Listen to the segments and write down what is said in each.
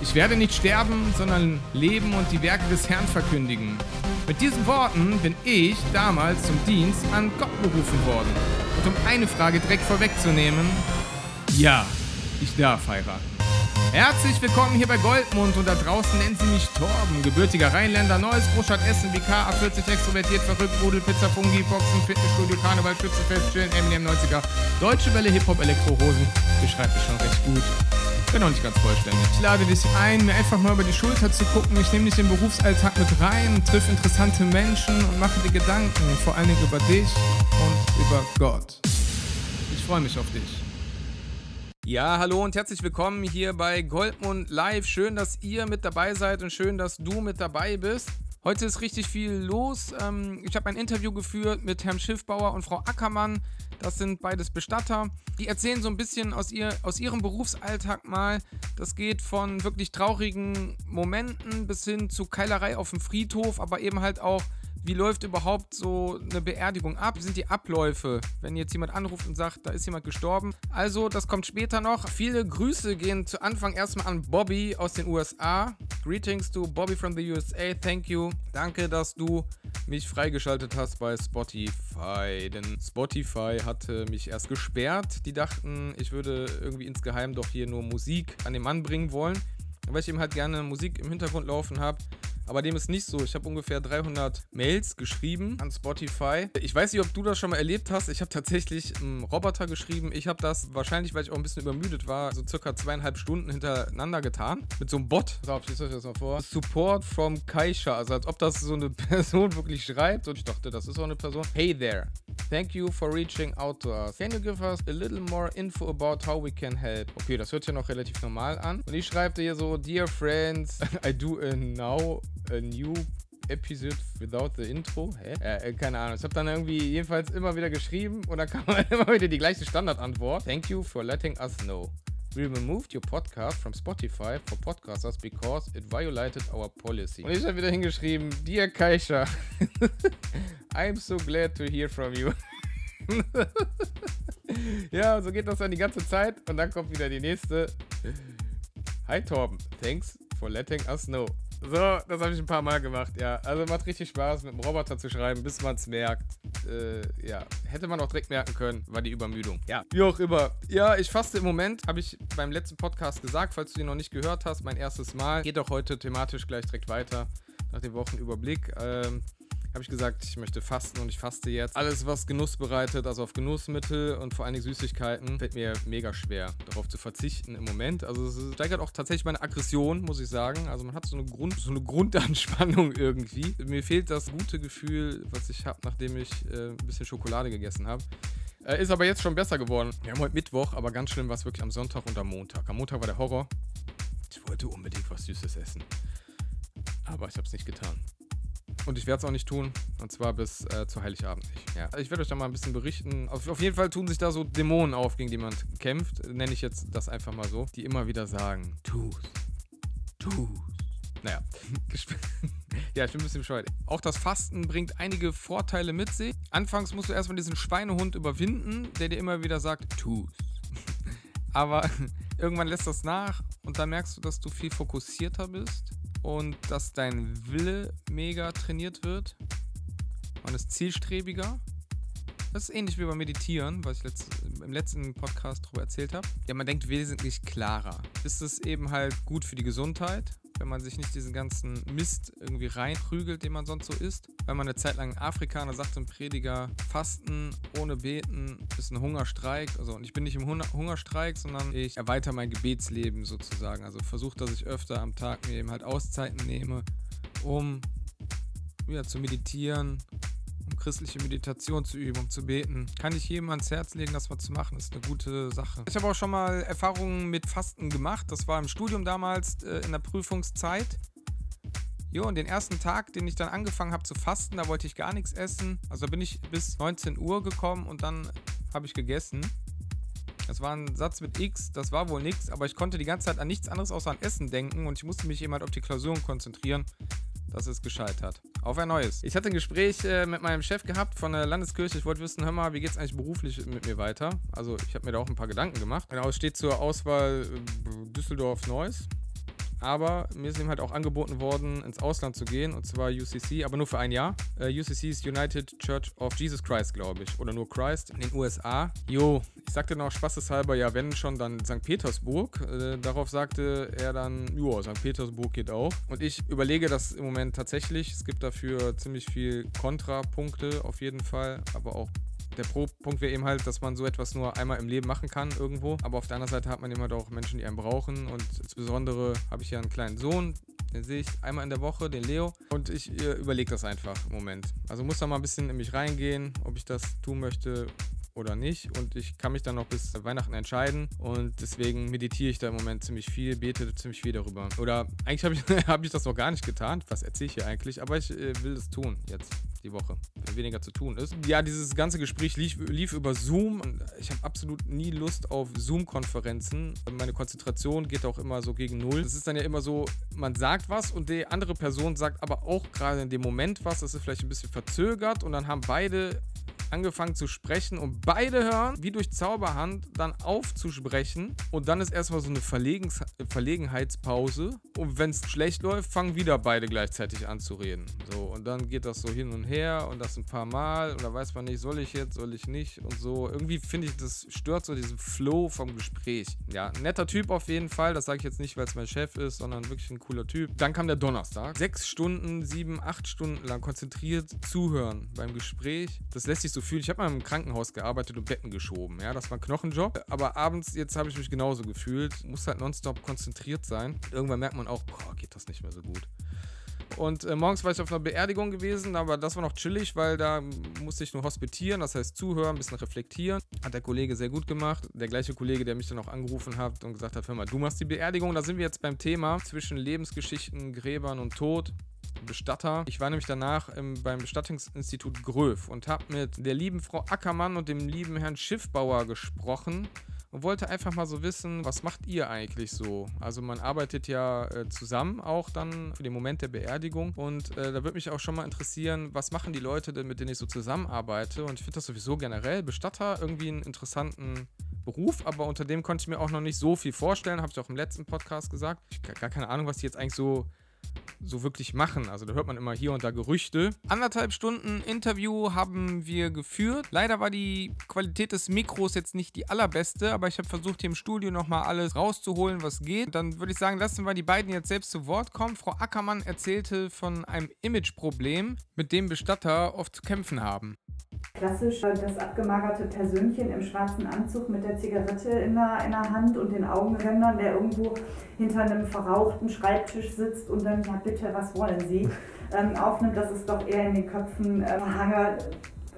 Ich werde nicht sterben, sondern leben und die Werke des Herrn verkündigen. Mit diesen Worten bin ich damals zum Dienst an Gott berufen worden. Und um eine Frage direkt vorwegzunehmen, ja, ich darf heiraten. Herzlich willkommen hier bei Goldmund und da draußen nennen sie mich Torben, gebürtiger Rheinländer, neues Großstadt Essen, WK, A40 extrovertiert, verrückt, Rudel, Pizza, Fungi, Boxen, Fitnessstudio, Karneval, Schützefest, Chillen, Eminem 90er, Deutsche Welle, Hip-Hop, Elektrohosen. Beschreibt es schon recht gut. Bin noch nicht ganz vollständig. Ich lade dich ein, mir einfach mal über die Schulter zu gucken. Ich nehme dich in den Berufsalltag mit rein, triff interessante Menschen und mache dir Gedanken, vor allen Dingen über dich und über Gott. Ich freue mich auf dich. Ja, hallo und herzlich willkommen hier bei Goldmund Live. Schön, dass ihr mit dabei seid und schön, dass du mit dabei bist. Heute ist richtig viel los. Ähm, ich habe ein Interview geführt mit Herrn Schiffbauer und Frau Ackermann. Das sind beides Bestatter. Die erzählen so ein bisschen aus, ihr, aus ihrem Berufsalltag mal. Das geht von wirklich traurigen Momenten bis hin zu Keilerei auf dem Friedhof, aber eben halt auch wie läuft überhaupt so eine Beerdigung ab? Wie sind die Abläufe, wenn jetzt jemand anruft und sagt, da ist jemand gestorben? Also, das kommt später noch. Viele Grüße gehen zu Anfang erstmal an Bobby aus den USA. Greetings to Bobby from the USA. Thank you. Danke, dass du mich freigeschaltet hast bei Spotify. Denn Spotify hatte mich erst gesperrt. Die dachten, ich würde irgendwie insgeheim doch hier nur Musik an den Mann bringen wollen. Weil ich eben halt gerne Musik im Hintergrund laufen habe. Aber dem ist nicht so. Ich habe ungefähr 300 Mails geschrieben an Spotify. Ich weiß nicht, ob du das schon mal erlebt hast. Ich habe tatsächlich einen Roboter geschrieben. Ich habe das wahrscheinlich, weil ich auch ein bisschen übermüdet war, so circa zweieinhalb Stunden hintereinander getan. Mit so einem Bot. So, ich euch das mal vor. Support from Kaisha. Also als ob das so eine Person wirklich schreibt. Und ich dachte, das ist auch eine Person. Hey there. Thank you for reaching out to us. Can you give us a little more info about how we can help? Okay, das hört ja noch relativ normal an. Und ich schreibe hier so, Dear friends, I do a now a new episode without the intro. Hä? Äh, keine Ahnung. Ich habe dann irgendwie jedenfalls immer wieder geschrieben und dann kam immer wieder die gleiche Standardantwort. Thank you for letting us know. We removed your podcast from Spotify for podcasters because it violated our policy. Und ich habe wieder hingeschrieben, Dear Kaisha, I'm so glad to hear from you. ja, so geht das dann die ganze Zeit und dann kommt wieder die nächste. Hi Torben, thanks for letting us know. So, das habe ich ein paar Mal gemacht, ja. Also macht richtig Spaß, mit dem Roboter zu schreiben, bis man es merkt. Äh, ja, hätte man auch direkt merken können, war die Übermüdung. Ja, wie auch immer. Ja, ich faste im Moment, habe ich beim letzten Podcast gesagt, falls du den noch nicht gehört hast, mein erstes Mal. Geht auch heute thematisch gleich direkt weiter, nach dem Wochenüberblick. Ähm, habe ich gesagt, ich möchte fasten und ich faste jetzt. Alles, was Genuss bereitet, also auf Genussmittel und vor allen Dingen Süßigkeiten, fällt mir mega schwer, darauf zu verzichten im Moment. Also es steigert auch tatsächlich meine Aggression, muss ich sagen. Also man hat so eine, Grund, so eine Grundanspannung irgendwie. Mir fehlt das gute Gefühl, was ich habe, nachdem ich äh, ein bisschen Schokolade gegessen habe. Äh, ist aber jetzt schon besser geworden. Wir haben heute Mittwoch, aber ganz schlimm war es wirklich am Sonntag und am Montag. Am Montag war der Horror. Ich wollte unbedingt was Süßes essen. Aber ich habe es nicht getan. Und ich werde es auch nicht tun. Und zwar bis äh, zu Heiligabend nicht. Ja. Ich werde euch da mal ein bisschen berichten. Auf, auf, jeden Fall tun sich da so Dämonen auf, gegen die man kämpft. Nenne ich jetzt das einfach mal so. Die immer wieder sagen: Tu's. Tu's. Naja. ja, ich bin ein bisschen bescheuert. Auch das Fasten bringt einige Vorteile mit sich. Anfangs musst du erstmal diesen Schweinehund überwinden, der dir immer wieder sagt: Tu's. Aber irgendwann lässt das nach und dann merkst du, dass du viel fokussierter bist und dass dein Wille mega trainiert wird. Man ist zielstrebiger. Das ist ähnlich wie beim Meditieren, was ich letzt, im letzten Podcast darüber erzählt habe. Ja, man denkt wesentlich klarer. Ist es eben halt gut für die Gesundheit, wenn man sich nicht diesen ganzen Mist irgendwie reinprügelt, den man sonst so isst. Wenn man eine Zeit lang in Afrika, da sagt ein Prediger, Fasten ohne Beten ist ein Hungerstreik. Also und ich bin nicht im Hungerstreik, sondern ich erweitere mein Gebetsleben sozusagen. Also versuche, dass ich öfter am Tag mir eben halt Auszeiten nehme, um ja, zu meditieren, um christliche Meditation zu üben, um zu beten. Kann ich jedem ans Herz legen, das mal zu machen, ist eine gute Sache. Ich habe auch schon mal Erfahrungen mit Fasten gemacht. Das war im Studium damals äh, in der Prüfungszeit. Jo, und den ersten Tag, den ich dann angefangen habe zu fasten, da wollte ich gar nichts essen. Also bin ich bis 19 Uhr gekommen und dann habe ich gegessen. Das war ein Satz mit X, das war wohl nichts, aber ich konnte die ganze Zeit an nichts anderes außer an Essen denken und ich musste mich jemand auf die Klausuren konzentrieren. Das ist gescheitert. Auf ein neues. Ich hatte ein Gespräch äh, mit meinem Chef gehabt von der Landeskirche. Ich wollte wissen, hör mal, wie geht es eigentlich beruflich mit mir weiter? Also ich habe mir da auch ein paar Gedanken gemacht. Genau, es steht zur Auswahl äh, Düsseldorf-Neuss. Aber mir ist eben halt auch angeboten worden, ins Ausland zu gehen, und zwar UCC, aber nur für ein Jahr. Äh, UCC ist United Church of Jesus Christ, glaube ich, oder nur Christ in den USA. Jo, ich sagte noch spaßeshalber, ja, wenn schon, dann St. Petersburg. Äh, darauf sagte er dann, ja, St. Petersburg geht auch. Und ich überlege das im Moment tatsächlich. Es gibt dafür ziemlich viel Kontrapunkte auf jeden Fall, aber auch der Pro-Punkt wäre eben halt, dass man so etwas nur einmal im Leben machen kann irgendwo. Aber auf der anderen Seite hat man immer halt auch Menschen, die einen brauchen. Und insbesondere habe ich ja einen kleinen Sohn, den sehe ich einmal in der Woche, den Leo. Und ich überlege das einfach im Moment. Also muss da mal ein bisschen in mich reingehen, ob ich das tun möchte oder nicht. Und ich kann mich dann noch bis Weihnachten entscheiden. Und deswegen meditiere ich da im Moment ziemlich viel, bete ziemlich viel darüber. Oder eigentlich habe ich, hab ich das noch gar nicht getan. Was erzähle ich hier eigentlich? Aber ich äh, will es tun jetzt die Woche, wenn weniger zu tun ist. Ja, dieses ganze Gespräch lief, lief über Zoom ich habe absolut nie Lust auf Zoom-Konferenzen. Meine Konzentration geht auch immer so gegen Null. Es ist dann ja immer so, man sagt was und die andere Person sagt aber auch gerade in dem Moment was. Das ist vielleicht ein bisschen verzögert und dann haben beide angefangen zu sprechen und beide hören, wie durch Zauberhand, dann aufzusprechen. Und dann ist erstmal so eine Verlegens Verlegenheitspause. Und wenn es schlecht läuft, fangen wieder beide gleichzeitig an zu reden. So, und dann geht das so hin und her und das ein paar Mal. Und da weiß man nicht, soll ich jetzt, soll ich nicht und so. Irgendwie finde ich, das stört so diesen Flow vom Gespräch. Ja, netter Typ auf jeden Fall. Das sage ich jetzt nicht, weil es mein Chef ist, sondern wirklich ein cooler Typ. Dann kam der Donnerstag. Sechs Stunden, sieben, acht Stunden lang konzentriert zuhören beim Gespräch. Das lässt sich so so fühlen. Ich habe mal im Krankenhaus gearbeitet und Betten geschoben. Ja, das war ein Knochenjob. Aber abends, jetzt habe ich mich genauso gefühlt. Muss halt nonstop konzentriert sein. Irgendwann merkt man auch, boah, geht das nicht mehr so gut. Und äh, morgens war ich auf einer Beerdigung gewesen, aber das war noch chillig, weil da musste ich nur hospitieren, das heißt zuhören, ein bisschen reflektieren. Hat der Kollege sehr gut gemacht. Der gleiche Kollege, der mich dann auch angerufen hat und gesagt hat, hör mal, du machst die Beerdigung. Da sind wir jetzt beim Thema zwischen Lebensgeschichten, Gräbern und Tod. Bestatter. Ich war nämlich danach im, beim Bestattungsinstitut Gröf und habe mit der lieben Frau Ackermann und dem lieben Herrn Schiffbauer gesprochen und wollte einfach mal so wissen, was macht ihr eigentlich so? Also man arbeitet ja äh, zusammen auch dann für den Moment der Beerdigung und äh, da würde mich auch schon mal interessieren, was machen die Leute denn, mit denen ich so zusammenarbeite? Und ich finde das sowieso generell Bestatter irgendwie einen interessanten Beruf, aber unter dem konnte ich mir auch noch nicht so viel vorstellen, habe ich auch im letzten Podcast gesagt. Ich habe gar keine Ahnung, was die jetzt eigentlich so so wirklich machen. Also da hört man immer hier und da Gerüchte. Anderthalb Stunden Interview haben wir geführt. Leider war die Qualität des Mikros jetzt nicht die allerbeste, aber ich habe versucht hier im Studio nochmal alles rauszuholen, was geht. Dann würde ich sagen, lassen wir die beiden jetzt selbst zu Wort kommen. Frau Ackermann erzählte von einem Imageproblem, mit dem Bestatter oft zu kämpfen haben. Klassisch das abgemagerte Persönchen im schwarzen Anzug mit der Zigarette in der, in der Hand und den Augenrändern, der irgendwo hinter einem verrauchten Schreibtisch sitzt und dann, ja bitte, was wollen Sie, ähm, aufnimmt, das ist doch eher in den Köpfen äh, Hanger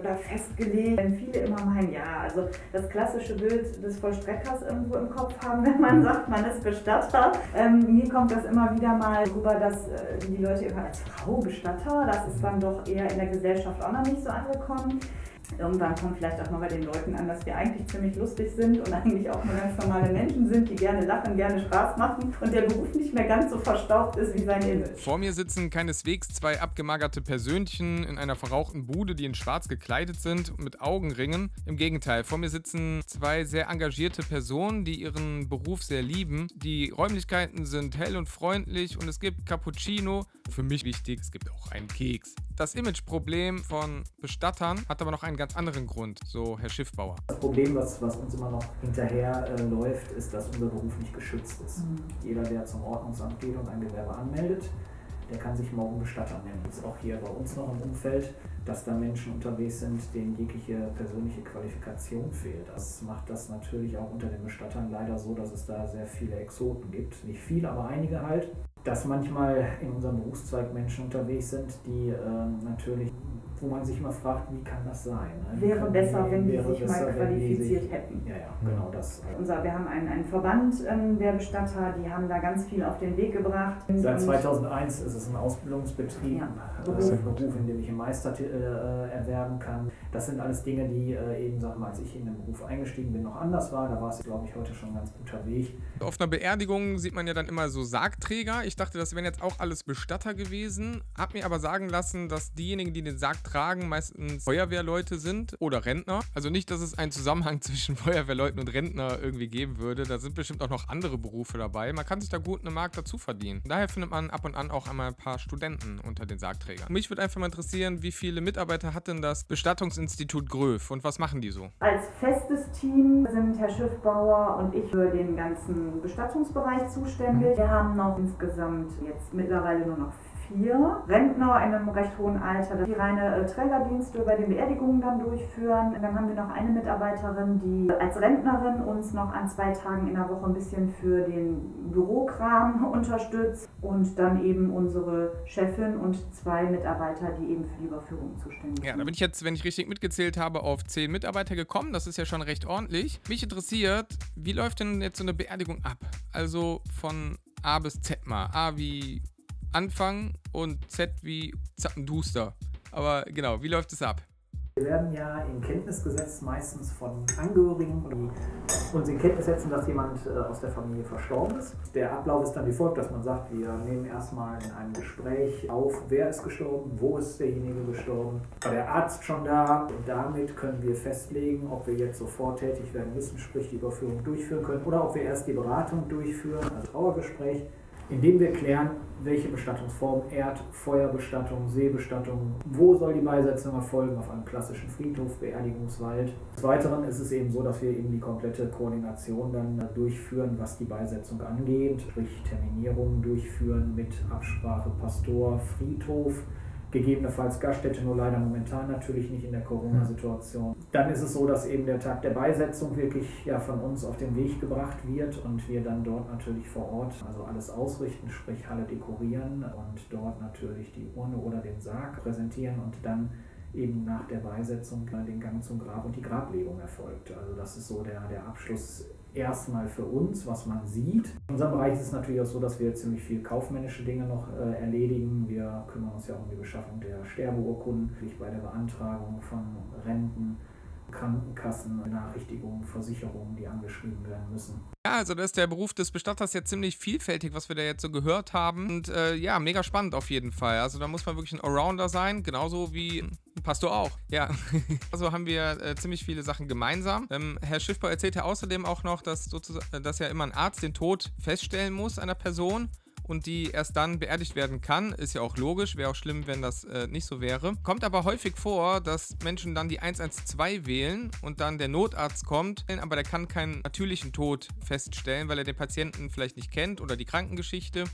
oder festgelegt. Wenn viele immer meinen, ja, also das klassische Bild des Vollstreckers irgendwo im Kopf haben, wenn man sagt, man ist Bestatter. Ähm, mir kommt das immer wieder mal rüber, dass äh, die Leute immer als Frau Bestatter, das ist dann doch eher in der Gesellschaft auch noch nicht so angekommen. Irgendwann kommt vielleicht auch mal bei den Leuten an, dass wir eigentlich ziemlich lustig sind und eigentlich auch nur ganz normale Menschen sind, die gerne lachen, gerne Spaß machen und der Beruf nicht mehr ganz so verstaubt ist wie sein Image. Vor mir sitzen keineswegs zwei abgemagerte Persönchen in einer verrauchten Bude, die in schwarz gekleidet sind mit Augenringen. Im Gegenteil, vor mir sitzen zwei sehr engagierte Personen, die ihren Beruf sehr lieben. Die Räumlichkeiten sind hell und freundlich und es gibt Cappuccino. Für mich wichtig, es gibt auch einen Keks. Das Imageproblem von Bestattern hat aber noch einen ganz anderen Grund, so Herr Schiffbauer. Das Problem, was, was uns immer noch hinterher äh, läuft, ist, dass unser Beruf nicht geschützt ist. Mhm. Jeder, der zum Ordnungsamt geht und ein Gewerbe anmeldet, der kann sich morgen Bestatter nennen. Das ist auch hier bei uns noch im Umfeld, dass da Menschen unterwegs sind, denen jegliche persönliche Qualifikation fehlt. Das macht das natürlich auch unter den Bestattern leider so, dass es da sehr viele Exoten gibt. Nicht viele, aber einige halt dass manchmal in unserem Berufszweig Menschen unterwegs sind, die äh, natürlich wo man sich immer fragt, wie kann das sein? Ne? Wäre kann, besser, wenn die sich mal qualifiziert sich, hätten. Ja, ja, genau das. Unser, wir haben einen, einen Verband ähm, der Bestatter, die haben da ganz viel auf den Weg gebracht. Seit 2001 ist es ein Ausbildungsbetrieb, ja, Beruf. Äh, Beruf, in dem ich einen Meister äh, erwerben kann. Das sind alles Dinge, die äh, eben, sag mal, als ich in den Beruf eingestiegen bin, noch anders war. Da war es, glaube ich, heute schon ein ganz guter Weg. Auf einer Beerdigung sieht man ja dann immer so Sargträger. Ich dachte, das wären jetzt auch alles Bestatter gewesen, Hab mir aber sagen lassen, dass diejenigen, die den Sargträger tragen, meistens Feuerwehrleute sind oder Rentner. Also nicht, dass es einen Zusammenhang zwischen Feuerwehrleuten und Rentner irgendwie geben würde. Da sind bestimmt auch noch andere Berufe dabei. Man kann sich da gut eine Mark dazu verdienen. Daher findet man ab und an auch einmal ein paar Studenten unter den Sargträgern. Mich würde einfach mal interessieren, wie viele Mitarbeiter hat denn das Bestattungsinstitut Gröf und was machen die so? Als festes Team sind Herr Schiffbauer und ich für den ganzen Bestattungsbereich zuständig. Wir haben noch insgesamt jetzt mittlerweile nur noch vier Rentner in einem recht hohen Alter, die reine äh, Trägerdienste bei den Beerdigungen dann durchführen. Dann haben wir noch eine Mitarbeiterin, die als Rentnerin uns noch an zwei Tagen in der Woche ein bisschen für den Bürokram unterstützt und dann eben unsere Chefin und zwei Mitarbeiter, die eben für die Überführung zuständig sind. Ja, da bin ich jetzt, wenn ich richtig mitgezählt habe, auf zehn Mitarbeiter gekommen. Das ist ja schon recht ordentlich. Mich interessiert, wie läuft denn jetzt so eine Beerdigung ab? Also von A bis Z mal. A wie Anfang und Z wie Zappenduster. Aber genau, wie läuft es ab? Wir werden ja in Kenntnis gesetzt, meistens von Angehörigen, die uns in Kenntnis setzen, dass jemand äh, aus der Familie verstorben ist. Der Ablauf ist dann wie folgt, dass man sagt, wir nehmen erstmal in einem Gespräch auf, wer ist gestorben, wo ist derjenige gestorben, war der Arzt schon da und damit können wir festlegen, ob wir jetzt sofort tätig werden müssen, sprich die Überführung durchführen können oder ob wir erst die Beratung durchführen, als Trauergespräch indem wir klären, welche Bestattungsform, Erd-, Feuerbestattung, Seebestattung, wo soll die Beisetzung erfolgen, auf einem klassischen Friedhof, Beerdigungswald. Des Weiteren ist es eben so, dass wir eben die komplette Koordination dann durchführen, was die Beisetzung angeht, sprich Terminierungen durchführen mit Absprache Pastor, Friedhof, gegebenenfalls Gaststätte, nur leider momentan natürlich nicht in der Corona-Situation. Dann ist es so, dass eben der Tag der Beisetzung wirklich ja von uns auf den Weg gebracht wird und wir dann dort natürlich vor Ort also alles ausrichten, sprich Halle dekorieren und dort natürlich die Urne oder den Sarg präsentieren und dann eben nach der Beisetzung den Gang zum Grab und die Grablegung erfolgt. Also das ist so der, der Abschluss erstmal für uns, was man sieht. In unserem Bereich ist es natürlich auch so, dass wir ziemlich viel kaufmännische Dinge noch äh, erledigen. Wir kümmern uns ja auch um die Beschaffung der Sterbeurkunden, bei der Beantragung von Renten, Krankenkassen, Benachrichtigungen, Versicherungen, die angeschrieben werden müssen. Ja, also da ist der Beruf des Bestatters ja ziemlich vielfältig, was wir da jetzt so gehört haben. Und äh, ja, mega spannend auf jeden Fall. Also da muss man wirklich ein Allrounder sein, genauso wie Pastor auch. Ja, also haben wir äh, ziemlich viele Sachen gemeinsam. Ähm, Herr Schiffbau erzählt ja außerdem auch noch, dass, dass ja immer ein Arzt den Tod feststellen muss einer Person und die erst dann beerdigt werden kann. Ist ja auch logisch, wäre auch schlimm, wenn das äh, nicht so wäre. Kommt aber häufig vor, dass Menschen dann die 112 wählen und dann der Notarzt kommt, aber der kann keinen natürlichen Tod feststellen, weil er den Patienten vielleicht nicht kennt oder die Krankengeschichte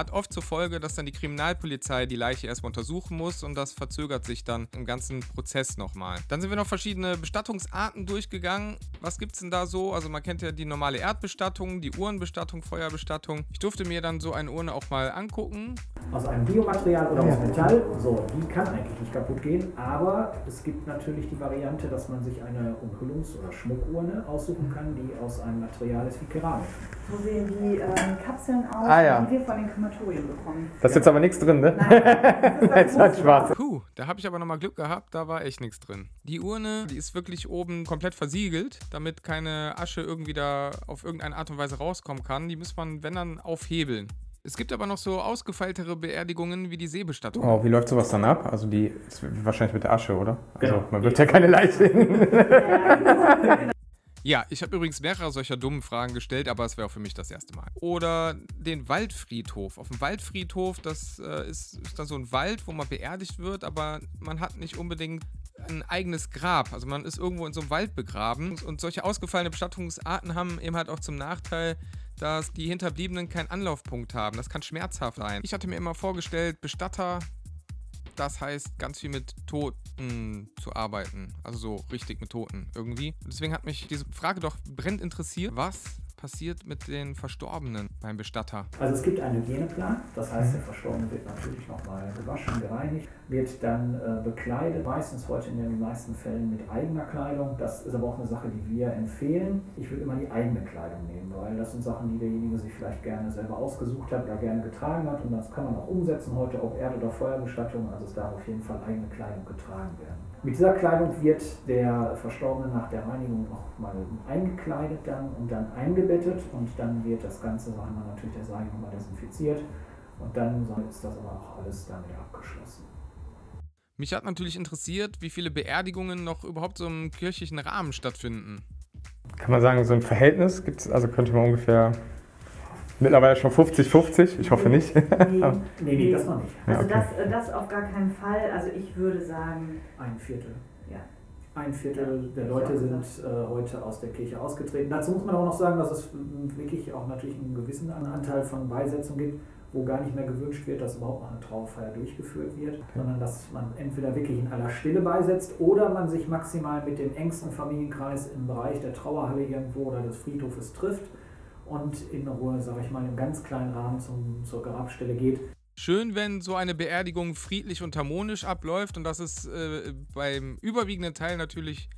hat oft zur Folge, dass dann die Kriminalpolizei die Leiche erstmal untersuchen muss und das verzögert sich dann im ganzen Prozess nochmal. Dann sind wir noch verschiedene Bestattungsarten durchgegangen. Was gibt es denn da so? Also man kennt ja die normale Erdbestattung, die Uhrenbestattung, Feuerbestattung. Ich durfte mir dann so eine Urne auch mal angucken. Aus einem Biomaterial oder aus Metall, so, die kann eigentlich nicht kaputt gehen, aber es gibt natürlich die Variante, dass man sich eine Umhüllungs- oder Schmuckurne aussuchen kann, die aus einem Material ist wie Keramik. So sehen die ähm, Kapseln aus, ah, ja. die wir von den Krematorien bekommen. Da ist jetzt aber nichts drin, ne? Nein, das ist halt schwarz. Puh, da habe ich aber nochmal Glück gehabt, da war echt nichts drin. Die Urne, die ist wirklich oben komplett versiegelt, damit keine Asche irgendwie da auf irgendeine Art und Weise rauskommen kann. Die muss man, wenn dann, aufhebeln. Es gibt aber noch so ausgefeiltere Beerdigungen wie die Seebestattung. Oh, wie läuft sowas dann ab? Also die ist wahrscheinlich mit der Asche, oder? Also genau. man wird ja keine Leiche hin. Ja, ich habe übrigens mehrere solcher dummen Fragen gestellt, aber es wäre auch für mich das erste Mal. Oder den Waldfriedhof. Auf dem Waldfriedhof, das äh, ist, ist dann so ein Wald, wo man beerdigt wird, aber man hat nicht unbedingt ein eigenes Grab. Also man ist irgendwo in so einem Wald begraben. Und solche ausgefallene Bestattungsarten haben eben halt auch zum Nachteil, dass die Hinterbliebenen keinen Anlaufpunkt haben. Das kann schmerzhaft sein. Ich hatte mir immer vorgestellt, Bestatter das heißt, ganz viel mit Toten zu arbeiten. Also so richtig mit Toten irgendwie. deswegen hat mich diese Frage doch brennend interessiert. Was passiert mit den Verstorbenen beim Bestatter? Also es gibt einen Hygieneplan, das heißt, der Verstorbene wird natürlich nochmal gewaschen, gereinigt, wird dann äh, bekleidet, meistens heute in den meisten Fällen mit eigener Kleidung. Das ist aber auch eine Sache, die wir empfehlen. Ich würde immer die eigene Kleidung nehmen, weil das sind Sachen, die derjenige sich vielleicht gerne selber ausgesucht hat oder gerne getragen hat und das kann man auch umsetzen heute, ob Erde- oder Feuerbestattung. Also es darf auf jeden Fall eigene Kleidung getragen werden. Mit dieser Kleidung wird der Verstorbene nach der Reinigung nochmal eingekleidet dann und dann eingebettet und dann wird das Ganze nach natürlich der Sarg nochmal desinfiziert und dann ist das aber auch alles damit abgeschlossen. Mich hat natürlich interessiert, wie viele Beerdigungen noch überhaupt so im kirchlichen Rahmen stattfinden. Kann man sagen, so ein Verhältnis gibt es, also könnte man ungefähr mittlerweile schon 50-50, ich hoffe nicht. Nee, Nee, nee, das noch nicht. Also Ja, okay. das, das auf gar keinen Fall. Also ich würde sagen, Ein Viertel. ja. Ein Viertel der Leute sind auch äh, heute aus der Kirche ausgetreten. Dazu muss man aber noch sagen, dass es mm, wirklich auch natürlich einen gewissen Anteil von Beisetzungen gibt, wo gar nicht mehr gewünscht wird, dass überhaupt noch eine Trauerfeier durchgeführt wird, sondern dass man entweder wirklich in aller Stille beisetzt oder man sich maximal mit dem engsten Familienkreis im Bereich der Trauerhalle irgendwo oder des Friedhofes trifft und in Ruhe, sage ich mal, im ganz kleinen Rahmen zum, zur Grabstelle geht. Schön, wenn so eine Beerdigung friedlich und harmonisch abläuft und das ist äh, beim überwiegenden Teil natürlich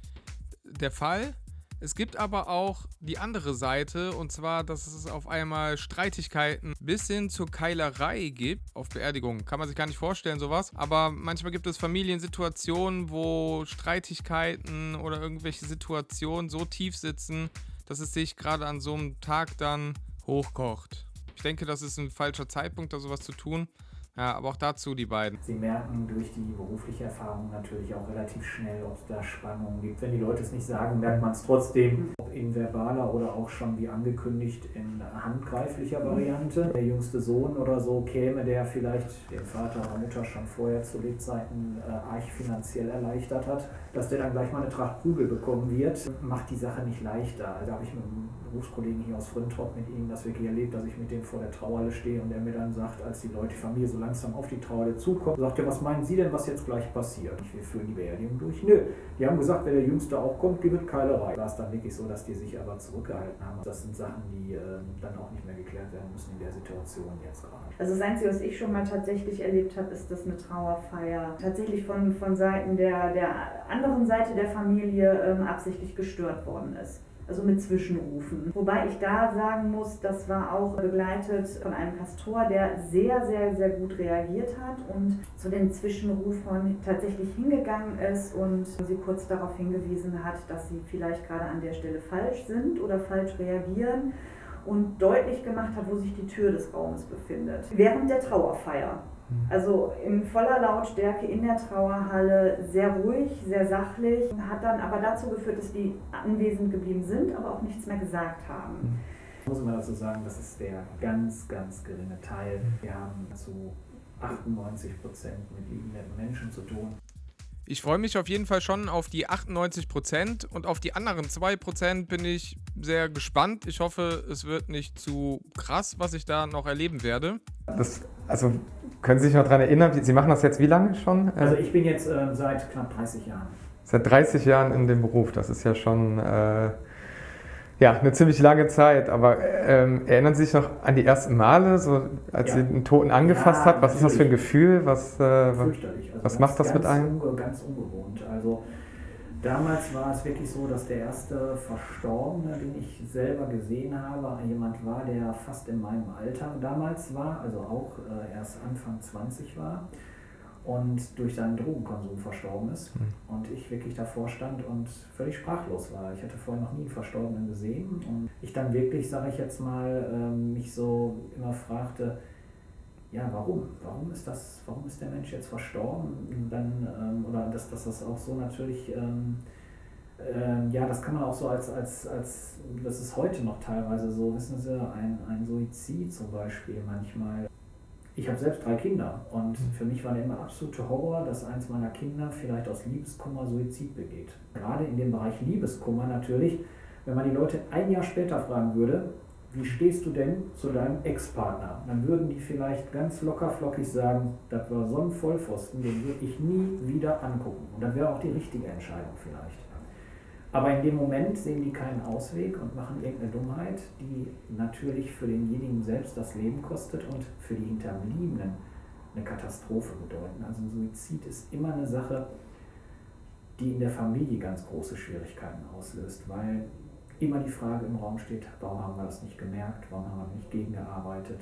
der Fall. Es gibt aber auch die andere Seite und zwar, dass es auf einmal Streitigkeiten bis hin zur Keilerei gibt auf Beerdigungen. Kann man sich gar nicht vorstellen, sowas. Aber manchmal gibt es Familiensituationen, wo Streitigkeiten oder irgendwelche Situationen so tief sitzen, dass es sich gerade an so einem Tag dann hochkocht. Ich denke, das ist ein falscher Zeitpunkt, da sowas zu tun. Ja, aber auch dazu die beiden. Sie merken durch die berufliche Erfahrung natürlich auch relativ schnell, ob es da Spannungen gibt. Wenn die Leute es nicht sagen, merkt man es trotzdem, ob in verbaler oder auch schon wie angekündigt in handgreiflicher Variante. Der jüngste Sohn oder so käme, der vielleicht den Vater oder Mutter schon vorher zu Lebzeiten äh, arg finanziell erleichtert hat, dass der dann gleich mal eine Tracht Prügel bekommen wird, macht die Sache nicht leichter. Also habe ich mit Berufskollegen hier aus Frintrop mit ihm das wirklich erlebt, dass ich mit dem vor der Trauerhalle stehe und er mir dann sagt, als die Leute, die Familie so langsam auf die Trauerhalle zukommt, sagt er, was meinen Sie denn, was jetzt gleich passiert? Wir führen die Beerdigung durch. Nö, die haben gesagt, wenn der Jüngste auch kommt, gibt es Keilerei. War es dann wirklich so, dass die sich aber zurückgehalten haben. Das sind Sachen, die ähm, dann auch nicht mehr geklärt werden müssen in der Situation jetzt gerade. Also das Einzige, was ich schon mal tatsächlich erlebt habe, ist, dass eine Trauerfeier tatsächlich von, von Seiten der, der anderen Seite der Familie ähm, absichtlich gestört worden ist. Also mit Zwischenrufen. Wobei ich da sagen muss, das war auch begleitet von einem Pastor, der sehr, sehr, sehr gut reagiert hat und zu den Zwischenrufern tatsächlich hingegangen ist und sie kurz darauf hingewiesen hat, dass sie vielleicht gerade an der Stelle falsch sind oder falsch reagieren und deutlich gemacht hat, wo sich die Tür des Raumes befindet. Während der Trauerfeier. Also in voller Lautstärke in der Trauerhalle, sehr ruhig, sehr sachlich, hat dann aber dazu geführt, dass die anwesend geblieben sind, aber auch nichts mehr gesagt haben. Muss man dazu sagen, das ist der ganz, ganz geringe Teil. Wir haben zu 98 Prozent mit liebenden Menschen zu tun. Ich freue mich auf jeden Fall schon auf die 98% und auf die anderen 2% bin ich sehr gespannt. Ich hoffe, es wird nicht zu krass, was ich da noch erleben werde. Das, also können Sie sich noch daran erinnern, Sie machen das jetzt wie lange schon? Äh, Also ich bin jetzt ähm, seit knapp 30 Jahren. Seit 30 Jahren in dem Beruf. Das ist ja schon äh, ja, eine ziemlich lange Zeit. Aber ähm, erinnern Sie sich noch an die ersten Male, so als Ja. Sie den Toten angefasst Ja, hat? Was ist das für ein natürlich. Gefühl? Was, äh. Also was macht das mit einem? Ganz ungewohnt. Also damals war es wirklich so, dass der erste Verstorbene, den ich selber gesehen habe, jemand war, der fast in meinem Alter damals war, also auch äh, erst Anfang 20 war und durch seinen Drogenkonsum verstorben ist. Und ich wirklich davor stand und völlig sprachlos war. Ich hatte vorher noch nie einen Verstorbenen gesehen. Und ich dann wirklich, sage ich jetzt mal, ähm, mich so immer fragte, ja, warum? Warum ist das, warum ist der Mensch jetzt verstorben? Dann, ähm, oder dass, dass das auch so natürlich, ähm, ähm, ja, das kann man auch so als, als, als, das ist heute noch teilweise so, wissen Sie, ein, ein Suizid zum Beispiel manchmal. Ich habe selbst drei Kinder und für mich war der immer absolute Horror, dass eins meiner Kinder vielleicht aus Liebeskummer Suizid begeht. Gerade in dem Bereich Liebeskummer natürlich, wenn man die Leute ein Jahr später fragen würde, wie stehst du denn zu deinem Ex-Partner? Dann würden die vielleicht ganz locker flockig sagen, das war so ein Vollpfosten, den würde ich nie wieder angucken. Und das wäre auch die richtige Entscheidung vielleicht. Aber in dem Moment sehen die keinen Ausweg und machen irgendeine Dummheit, die natürlich für denjenigen selbst das Leben kostet und für die Hinterbliebenen eine Katastrophe bedeuten. Also ein Suizid ist immer eine Sache, die in der Familie ganz große Schwierigkeiten auslöst, weil immer die Frage im Raum steht, warum haben wir das nicht gemerkt, warum haben wir nicht gegengearbeitet.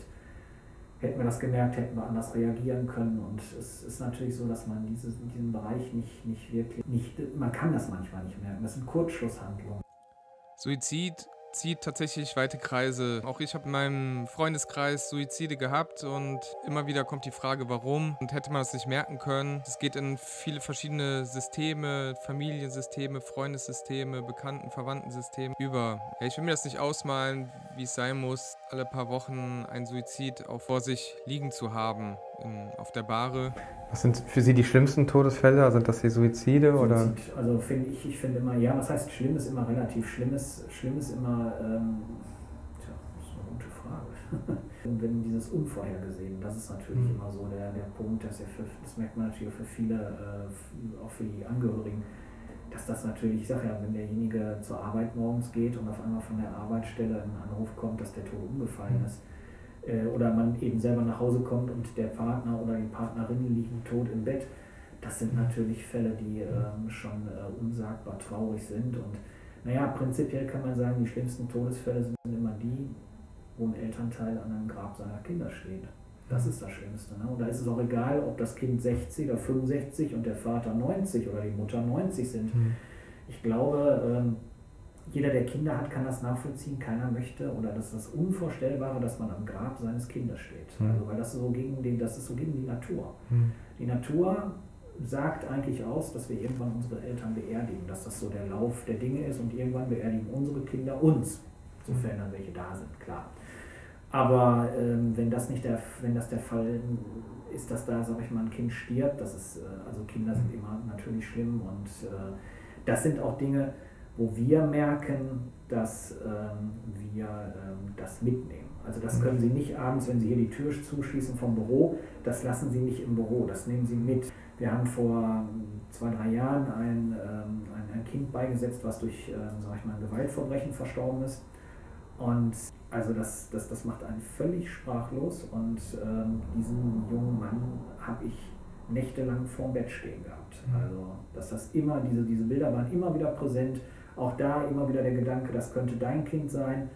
Hätten wir das gemerkt, hätten wir anders reagieren können. Und es ist natürlich so, dass man dieses, in diesem Bereich nicht, nicht wirklich, nicht, man kann das manchmal nicht merken. Das sind Kurzschlusshandlungen. Suizid zieht tatsächlich weite Kreise. Auch ich habe in meinem Freundeskreis Suizide gehabt und immer wieder kommt die Frage, warum und hätte man das nicht merken können. Es geht in viele verschiedene Systeme, Familiensysteme, Freundessysteme, Bekannten, Verwandtensysteme über. Ich will mir das nicht ausmalen, wie es sein muss, alle paar Wochen ein Suizid auch vor sich liegen zu haben auf der Bahre. Was sind für Sie die schlimmsten Todesfälle? Sind das die Suizide? Oder? Also finde ich, ich finde immer, ja, was heißt schlimm ist immer relativ. Schlimm ist, schlimm ist immer, ähm, tja, das ist eine gute Frage. Wenn dieses Unvorhergesehen, das ist natürlich mhm. immer so der, der Punkt, dass ja für, das merkt man natürlich auch für viele, äh, auch für die Angehörigen, dass das natürlich, ich sage ja, wenn derjenige zur Arbeit morgens geht und auf einmal von der Arbeitsstelle ein Anruf kommt, dass der Tod umgefallen mhm. ist, oder man eben selber nach Hause kommt und der Partner oder die Partnerin liegen tot im Bett. Das sind natürlich Fälle, die ähm, schon äh, unsagbar traurig sind. Und naja, prinzipiell kann man sagen, die schlimmsten Todesfälle sind immer die, wo ein Elternteil an einem Grab seiner Kinder steht. Das ist das Schlimmste. Ne? Und da ist es auch egal, ob das Kind 60 oder 65 und der Vater 90 oder die Mutter 90 sind. Mhm. Ich glaube, ähm, jeder, der Kinder hat, kann das nachvollziehen. Keiner möchte oder das ist das Unvorstellbare, dass man am Grab seines Kindes steht. Mhm. Also, weil das ist so gegen den, das ist so gegen die Natur. Mhm. Die Natur sagt eigentlich aus, dass wir irgendwann unsere Eltern beerdigen, dass das so der Lauf der Dinge ist und irgendwann beerdigen unsere Kinder uns, sofern dann welche da sind, klar. Aber ähm, wenn das nicht der, wenn das der Fall ist, dass da, sag ich mal, ein Kind stirbt, das ist, äh, also Kinder sind immer natürlich schlimm und äh, das sind auch Dinge, wo wir merken, dass ähm, wir ähm, das mitnehmen. Also das können Sie nicht abends, wenn Sie hier die Tür zuschließen vom Büro, das lassen Sie nicht im Büro, das nehmen Sie mit. Wir haben vor ähm, zwei, drei Jahren ein, ähm, ein, ein, Kind beigesetzt, was durch ähm, sag ich mal, ein Gewaltverbrechen verstorben ist. Und also das, das, das macht einen völlig sprachlos und ähm, diesen jungen Mann habe ich nächtelang vorm Bett stehen gehabt. Mhm. Also dass das immer, diese, diese Bilder waren immer wieder präsent auch da immer wieder der Gedanke, das könnte dein Kind sein.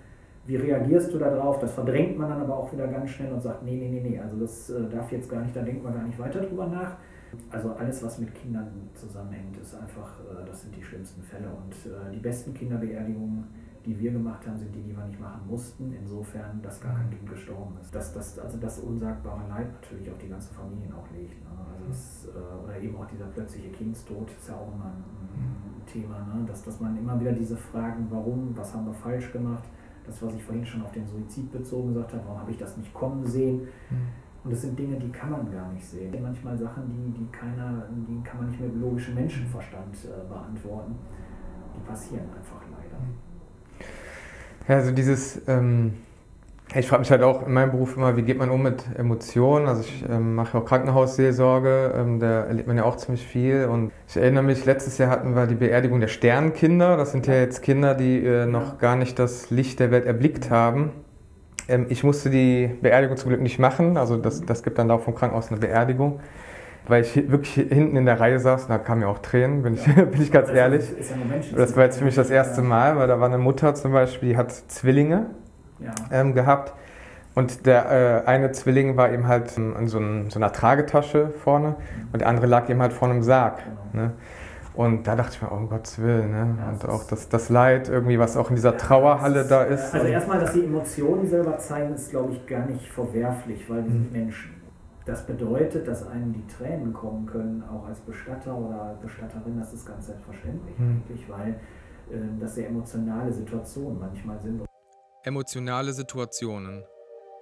Wie reagierst du darauf? Das verdrängt man dann aber auch wieder ganz schnell und sagt, nee, nee, nee, nee, also das äh, darf jetzt gar nicht, da denkt man gar nicht weiter drüber nach. Also alles, was mit Kindern zusammenhängt, ist einfach, äh, das sind die schlimmsten Fälle. Und äh, die besten Kinderbeerdigungen, die wir gemacht haben, sind die, die wir nicht machen mussten, insofern, dass gar kein Kind gestorben ist. Dass das, also das unsagbare Leid natürlich auf die ganze Familie auch legt. Ne? Also das, oder eben auch dieser plötzliche Kindstod ist ja auch immer ein, ein Thema, ne? dass, dass man immer wieder diese Fragen, warum, was haben wir falsch gemacht, das, was ich vorhin schon auf den Suizid bezogen gesagt habe, warum habe ich das nicht kommen sehen. Mhm. Und das sind Dinge, die kann man gar nicht sehen. Manchmal Sachen, die, die keiner, die kann man nicht mit logischem Menschenverstand äh, beantworten. Die passieren einfach leider. Ja, also dieses ähm ich frage mich halt auch in meinem Beruf immer, wie geht man um mit Emotionen? Also ich ähm, mache auch Krankenhausseelsorge, ähm, da erlebt man ja auch ziemlich viel. Und ich erinnere mich, letztes Jahr hatten wir die Beerdigung der Sternenkinder. Das sind ja jetzt Kinder, die äh, noch gar nicht das Licht der Welt erblickt haben. Ähm, ich musste die Beerdigung zum Glück nicht machen, also das, das gibt dann da vom Krankenhaus eine Beerdigung. Weil ich wirklich hinten in der Reihe saß, da kamen mir auch Tränen, bin ich, bin ich ganz ehrlich. Das war jetzt für mich das erste Mal, weil da war eine Mutter zum Beispiel, die hat Zwillinge ja. ähm, gehabt. Und der äh, eine Zwilling war eben halt ähm, in so, ein, so, einer Tragetasche vorne mhm. und der andere lag eben halt vor einem Sarg. Genau. Ne? Und da dachte ich mir, oh, um Gottes Willen. Ne? Ja, und auch das, das Leid irgendwie, was auch in dieser Trauerhalle ist, da ist. Also erstmal, dass sie Emotionen selber zeigen, ist, glaube ich, gar nicht verwerflich, weil die sind mhm. Menschen. Das bedeutet, dass einem die Tränen kommen können, auch als Bestatter oder Bestatterin, das ist ganz selbstverständlich mhm. eigentlich, weil äh, das sehr emotionale Situationen manchmal sind. Emotionale Situationen.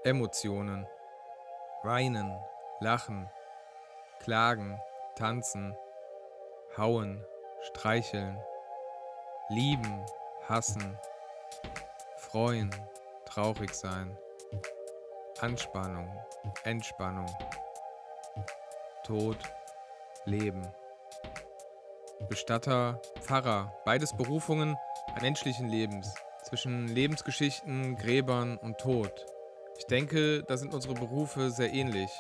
Emotionen. Weinen, lachen, klagen, tanzen, hauen, streicheln, lieben, hassen, freuen, traurig sein, Anspannung, Entspannung, Tod, Leben. Bestatter, Pfarrer, beides Berufungen menschlichen Lebens zwischen Lebensgeschichten, Gräbern und Tod. Ich denke, da sind unsere Berufe sehr ähnlich.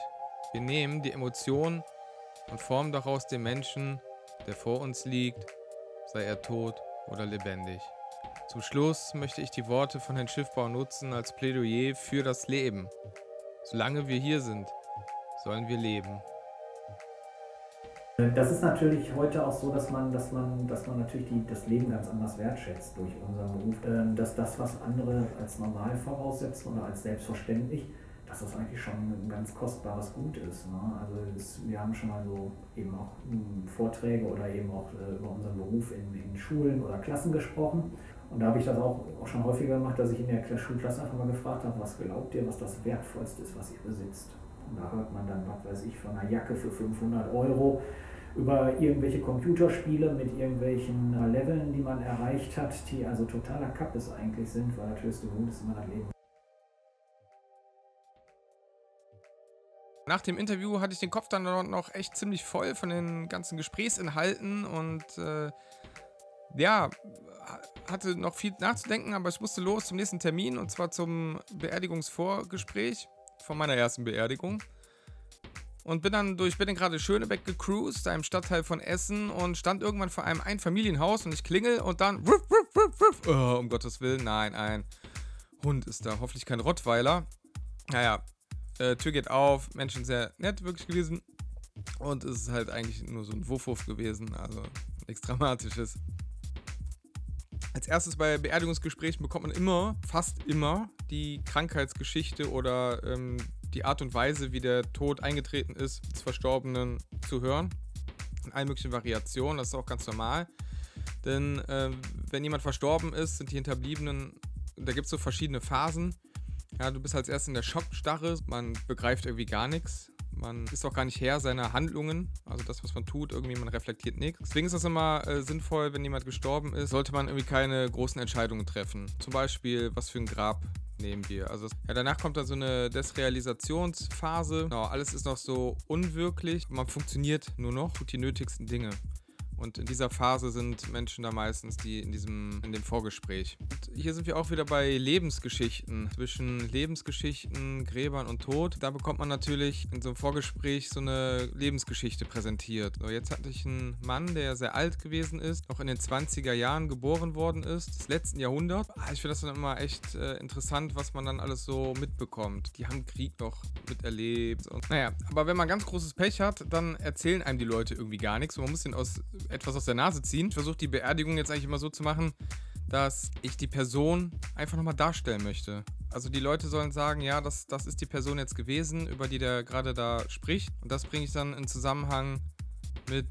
Wir nehmen die Emotion und formen daraus den Menschen, der vor uns liegt, sei er tot oder lebendig. Zum Schluss möchte ich die Worte von Herrn Schiffbau nutzen als Plädoyer für das Leben. Solange wir hier sind, sollen wir leben. Das ist natürlich heute auch so, dass man, dass man, dass man natürlich die, das Leben ganz anders wertschätzt durch unseren Beruf. Ähm, dass das, was andere als normal voraussetzen oder als selbstverständlich, dass das eigentlich schon ein ganz kostbares Gut ist. Ne? Also das, wir haben schon mal so eben auch hm, Vorträge oder eben auch äh, über unseren Beruf in, in Schulen oder Klassen gesprochen. Und da habe ich das auch, auch schon häufiger gemacht, dass ich in der Schulklasse einfach mal gefragt habe, was glaubt ihr, was das Wertvollste ist, was ihr besitzt. Und da hört man dann, was weiß ich, von einer Jacke für 500 Euro über irgendwelche Computerspiele mit irgendwelchen äh, Leveln, die man erreicht hat, die also totaler Kappes eigentlich sind, weil das höchste Gut ist immer das Leben. Nach dem Interview hatte ich den Kopf dann noch echt ziemlich voll von den ganzen Gesprächsinhalten und äh, ja, hatte noch viel nachzudenken, aber ich musste los zum nächsten Termin und zwar zum Beerdigungsvorgespräch von meiner ersten Beerdigung. Und bin dann durch, bin dann gerade Schönebeck gecruised, einem Stadtteil von Essen und stand irgendwann vor einem Einfamilienhaus und ich klingel und dann, ruff, ruff, ruff, oh, um Gottes Willen, nein, ein Hund ist da, hoffentlich kein Rottweiler. Naja, äh, Tür geht auf, Menschen sehr nett wirklich gewesen und es ist halt eigentlich nur so ein Wuff-Wuff gewesen, also nichts Dramatisches. Als erstes bei Beerdigungsgesprächen bekommt man immer, fast immer, die Krankheitsgeschichte oder ähm, die Art und Weise, wie der Tod eingetreten ist, des Verstorbenen zu hören. In allen möglichen Variationen, das ist auch ganz normal. Denn äh, wenn jemand verstorben ist, sind die Hinterbliebenen, da gibt es so verschiedene Phasen. Ja, du bist als erstes in der Schockstarre, man begreift irgendwie gar nichts. Man ist auch gar nicht Herr seiner Handlungen, also das, was man tut, irgendwie man reflektiert nichts. Deswegen ist das immer äh, sinnvoll, wenn jemand gestorben ist, sollte man irgendwie keine großen Entscheidungen treffen. Zum Beispiel, was für ein Grab nehmen wir. Also ja, danach kommt dann so eine Desrealisationsphase. Genau, alles ist noch so unwirklich. Man funktioniert nur noch, tut die nötigsten Dinge. Und in dieser Phase sind Menschen da meistens, die in diesem, in dem Vorgespräch. Und hier sind wir auch wieder bei Lebensgeschichten. Zwischen Lebensgeschichten, Gräbern und Tod. Da bekommt man natürlich in so einem Vorgespräch so eine Lebensgeschichte präsentiert. So, jetzt hatte ich einen Mann, der sehr alt gewesen ist, noch in den 20er Jahren geboren worden ist, des letzten Jahrhunderts. Ah, ich finde das dann immer echt äh, interessant, was man dann alles so mitbekommt. Die haben Krieg noch miterlebt. Und, naja, aber wenn man ganz großes Pech hat, dann erzählen einem die Leute irgendwie gar nichts. Und man muss den aus etwas aus der Nase ziehen. Ich versuche die Beerdigung jetzt eigentlich immer so zu machen, dass ich die Person einfach nochmal darstellen möchte. Also die Leute sollen sagen, ja, das, das ist die Person jetzt gewesen, über die der gerade da spricht. Und das bringe ich dann in Zusammenhang mit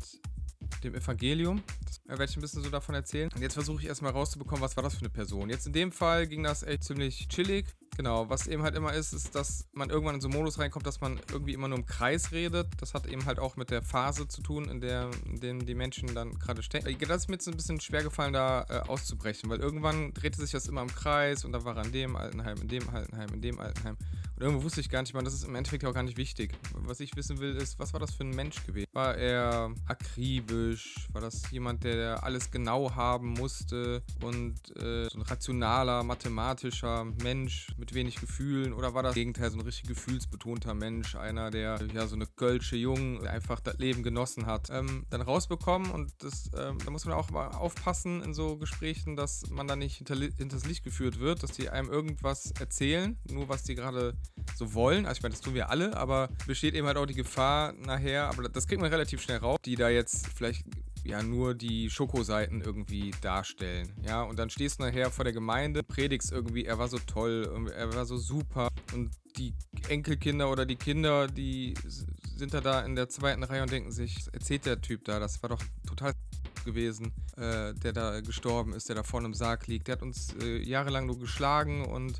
dem Evangelium. Das werde ich ein bisschen so davon erzählen. Und jetzt versuche ich erstmal rauszubekommen, was war das für eine Person. Jetzt in dem Fall ging das echt ziemlich chillig. Genau, was eben halt immer ist, ist, dass man irgendwann in so einen Modus reinkommt, dass man irgendwie immer nur im Kreis redet. Das hat eben halt auch mit der Phase zu tun, in der in denen die Menschen dann gerade stecken. Das ist mir jetzt ein bisschen schwer gefallen, da äh, auszubrechen, weil irgendwann drehte sich das immer im Kreis und da war er in dem Altenheim, in dem Altenheim, in dem Altenheim. Und irgendwo wusste ich gar nicht, man, das ist im Endeffekt auch gar nicht wichtig. Was ich wissen will, ist, was war das für ein Mensch gewesen? War er akribisch? War das jemand, der alles genau haben musste und äh, so ein rationaler, mathematischer Mensch mit wenig Gefühlen? Oder war das Gegenteil so ein richtig gefühlsbetonter Mensch? Einer, der ja so eine Kölsche Jung einfach das Leben genossen hat? Ähm, dann rausbekommen und das, ähm, da muss man auch mal aufpassen in so Gesprächen, dass man da nicht hinter, hinters Licht geführt wird, dass die einem irgendwas erzählen, nur was die gerade so wollen. Also ich meine, das tun wir alle, aber besteht eben halt auch die Gefahr nachher, aber das kriegt man relativ schnell raus, die da jetzt vielleicht ja nur die Schokoseiten irgendwie darstellen. Ja, und dann stehst du nachher vor der Gemeinde, predigst irgendwie, er war so toll, er war so super und die Enkelkinder oder die Kinder, die sind da da in der zweiten Reihe und denken sich, erzählt der Typ da, das war doch total gewesen, äh, der da gestorben ist, der da vorne im Sarg liegt. Der hat uns äh, jahrelang nur geschlagen und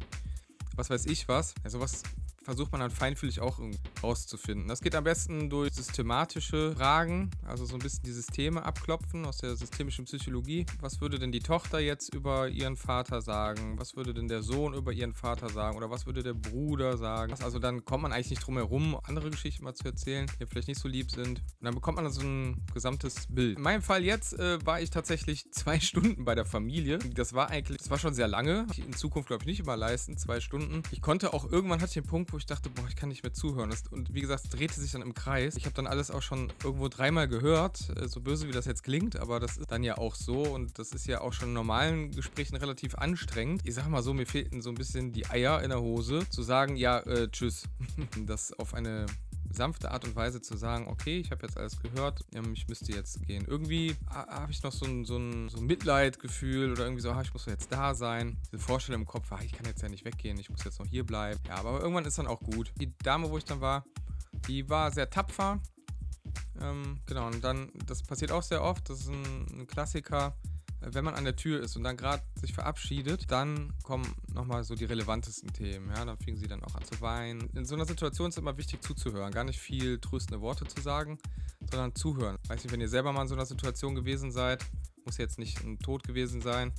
was weiß ich was. Also was versucht man dann feinfühlig auch rauszufinden. Das geht am besten durch systematische Fragen, also so ein bisschen die Systeme abklopfen aus der systemischen Psychologie. Was würde denn die Tochter jetzt über ihren Vater sagen? Was würde denn der Sohn über ihren Vater sagen? Oder was würde der Bruder sagen? Also dann kommt man eigentlich nicht drum herum, andere Geschichten mal zu erzählen, die vielleicht nicht so lieb sind. Und dann bekommt man so ein gesamtes Bild. In meinem Fall jetzt äh, war ich tatsächlich zwei Stunden bei der Familie. Das war eigentlich, das war schon sehr lange. In Zukunft glaube ich nicht immer leisten, zwei Stunden. Ich konnte auch irgendwann hatte ich den Punkt, wo ich dachte, boah, ich kann nicht mehr zuhören. Und wie gesagt, es drehte sich dann im Kreis. Ich habe dann alles auch schon irgendwo dreimal gehört, äh, so böse wie das jetzt klingt, aber das ist dann ja auch so und das ist ja auch schon in normalen Gesprächen relativ anstrengend. Ich sag mal so, mir fehlten so ein bisschen die Eier in der Hose, zu sagen, ja, äh, tschüss. das auf eine sanfte Art und Weise zu sagen, okay, ich habe jetzt alles gehört, ähm, ich müsste jetzt gehen. Irgendwie habe ich noch so ein, so ein, so ein Mitleidgefühl oder irgendwie so, ah, ich muss jetzt da sein. Diese Vorstellung im Kopf, ah, ich kann jetzt ja nicht weggehen, ich muss jetzt noch hier bleiben. Ja, aber irgendwann ist dann auch gut. Die Dame, wo ich dann war, die war sehr tapfer. Ähm, genau, und dann, das passiert auch sehr oft, das ist ein, ein Klassiker wenn man an der Tür ist und dann gerade sich verabschiedet, dann kommen nochmal so die relevantesten Themen. Ja, dann fingen sie dann auch an zu weinen. In so einer Situation ist es immer wichtig zuzuhören, gar nicht viel tröstende Worte zu sagen, sondern zuhören. Weiß nicht, wenn ihr selber mal in so einer Situation gewesen seid, muss jetzt nicht ein Tod gewesen sein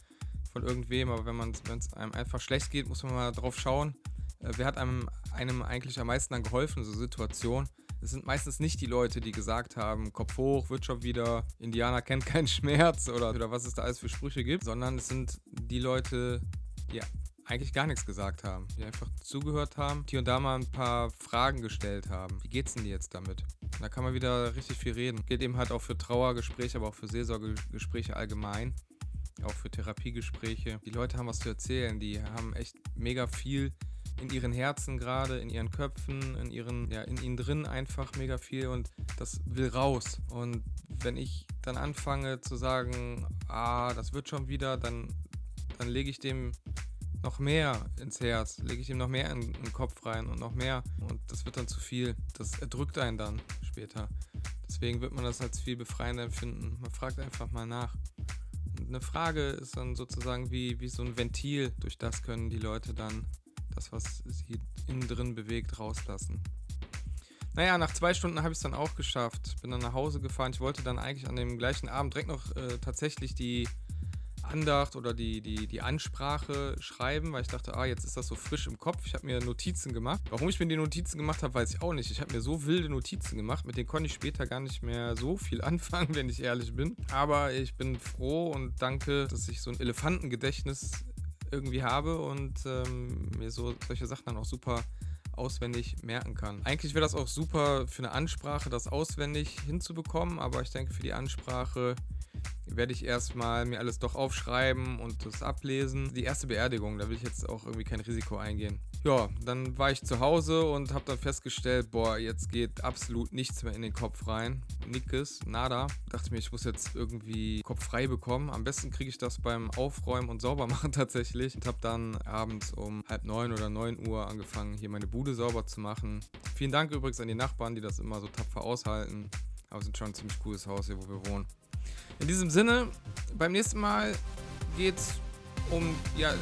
von irgendwem, aber wenn es einem einfach schlecht geht, muss man mal drauf schauen, äh, wer hat einem, einem eigentlich am meisten dann geholfen in so Situationen es sind meistens nicht die Leute, die gesagt haben, Kopf hoch, wird schon wieder, Indianer kennt keinen Schmerz oder, oder was es da alles für Sprüche gibt, sondern es sind die Leute, die eigentlich gar nichts gesagt haben, die einfach zugehört haben, hier und da mal ein paar Fragen gestellt haben. Wie geht's denn dir jetzt damit? Da kann man wieder richtig viel reden. Geht eben halt auch für Trauergespräche, aber auch für Seelsorgegespräche allgemein. Auch für Therapiegespräche. Die Leute haben was zu erzählen, die haben echt mega viel in ihren Herzen gerade, in ihren Köpfen, in ihren, ja, in ihnen drin einfach mega viel und das will raus. Und wenn ich dann anfange zu sagen, ah, das wird schon wieder, dann, dann lege ich dem noch mehr ins Herz, lege ich ihm noch mehr in, in, den Kopf rein und noch mehr. Und das wird dann zu viel. Das erdrückt einen dann später. Deswegen wird man das als viel befreiender empfinden. Man fragt einfach mal nach. Und eine Frage ist dann sozusagen wie, wie so ein Ventil. Durch das können die Leute dann das, was sie innen drin bewegt, rauslassen. Naja, nach zwei Stunden habe ich es dann auch geschafft. Bin dann nach Hause gefahren. Ich wollte dann eigentlich an dem gleichen Abend direkt noch äh, tatsächlich die Andacht oder die, die, die Ansprache schreiben, weil ich dachte, ah, jetzt ist das so frisch im Kopf. Ich habe mir Notizen gemacht. Warum ich mir die Notizen gemacht habe, weiß ich auch nicht. Ich habe mir so wilde Notizen gemacht, mit denen konnte ich später gar nicht mehr so viel anfangen, wenn ich ehrlich bin. Aber ich bin froh und danke, dass ich so ein Elefantengedächtnis irgendwie habe und ähm, mir so solche Sachen dann auch super auswendig merken kann. Eigentlich wäre das auch super für eine Ansprache, das auswendig hinzubekommen, aber ich denke, für die Ansprache werde ich erstmal mir alles doch aufschreiben und das ablesen. Die erste Beerdigung, da will ich jetzt auch irgendwie kein Risiko eingehen. Ja, dann war ich zu Hause und habe dann festgestellt, boah, jetzt geht absolut nichts mehr in den Kopf rein. Nickes, nada. Dachte mir, ich muss jetzt irgendwie Kopf frei bekommen. Am besten kriege ich das beim Aufräumen und Saubermachen tatsächlich. Und habe dann abends um halb neun oder neun Uhr angefangen, hier meine Bude sauber zu machen. Vielen Dank übrigens an die Nachbarn, die das immer so tapfer aushalten. Aber es ist schon ein ziemlich cooles Haus hier, wo wir wohnen. In diesem Sinne, beim nächsten Mal geht es um ja,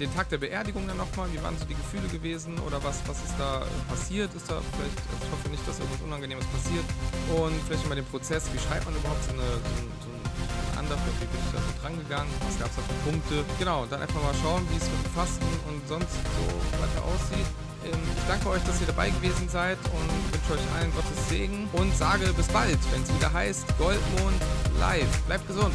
den, Tag der Beerdigung dann nochmal. Wie waren so die Gefühle gewesen oder was, was ist da passiert? Ist da vielleicht, also ich hoffe nicht, dass irgendwas Unangenehmes passiert. Und vielleicht mal den Prozess, wie schreibt man überhaupt so eine, so, so Andacht, wie bin ich da so dran gegangen, was gab es da für Punkte. Genau, dann einfach mal schauen, wie es mit dem Fasten und sonst so weiter aussieht. Ähm, ich danke euch, dass ihr dabei gewesen seid und wünsche euch allen Gottes Segen und sage bis bald, wenn es wieder heißt Goldmond live. Bleibt gesund.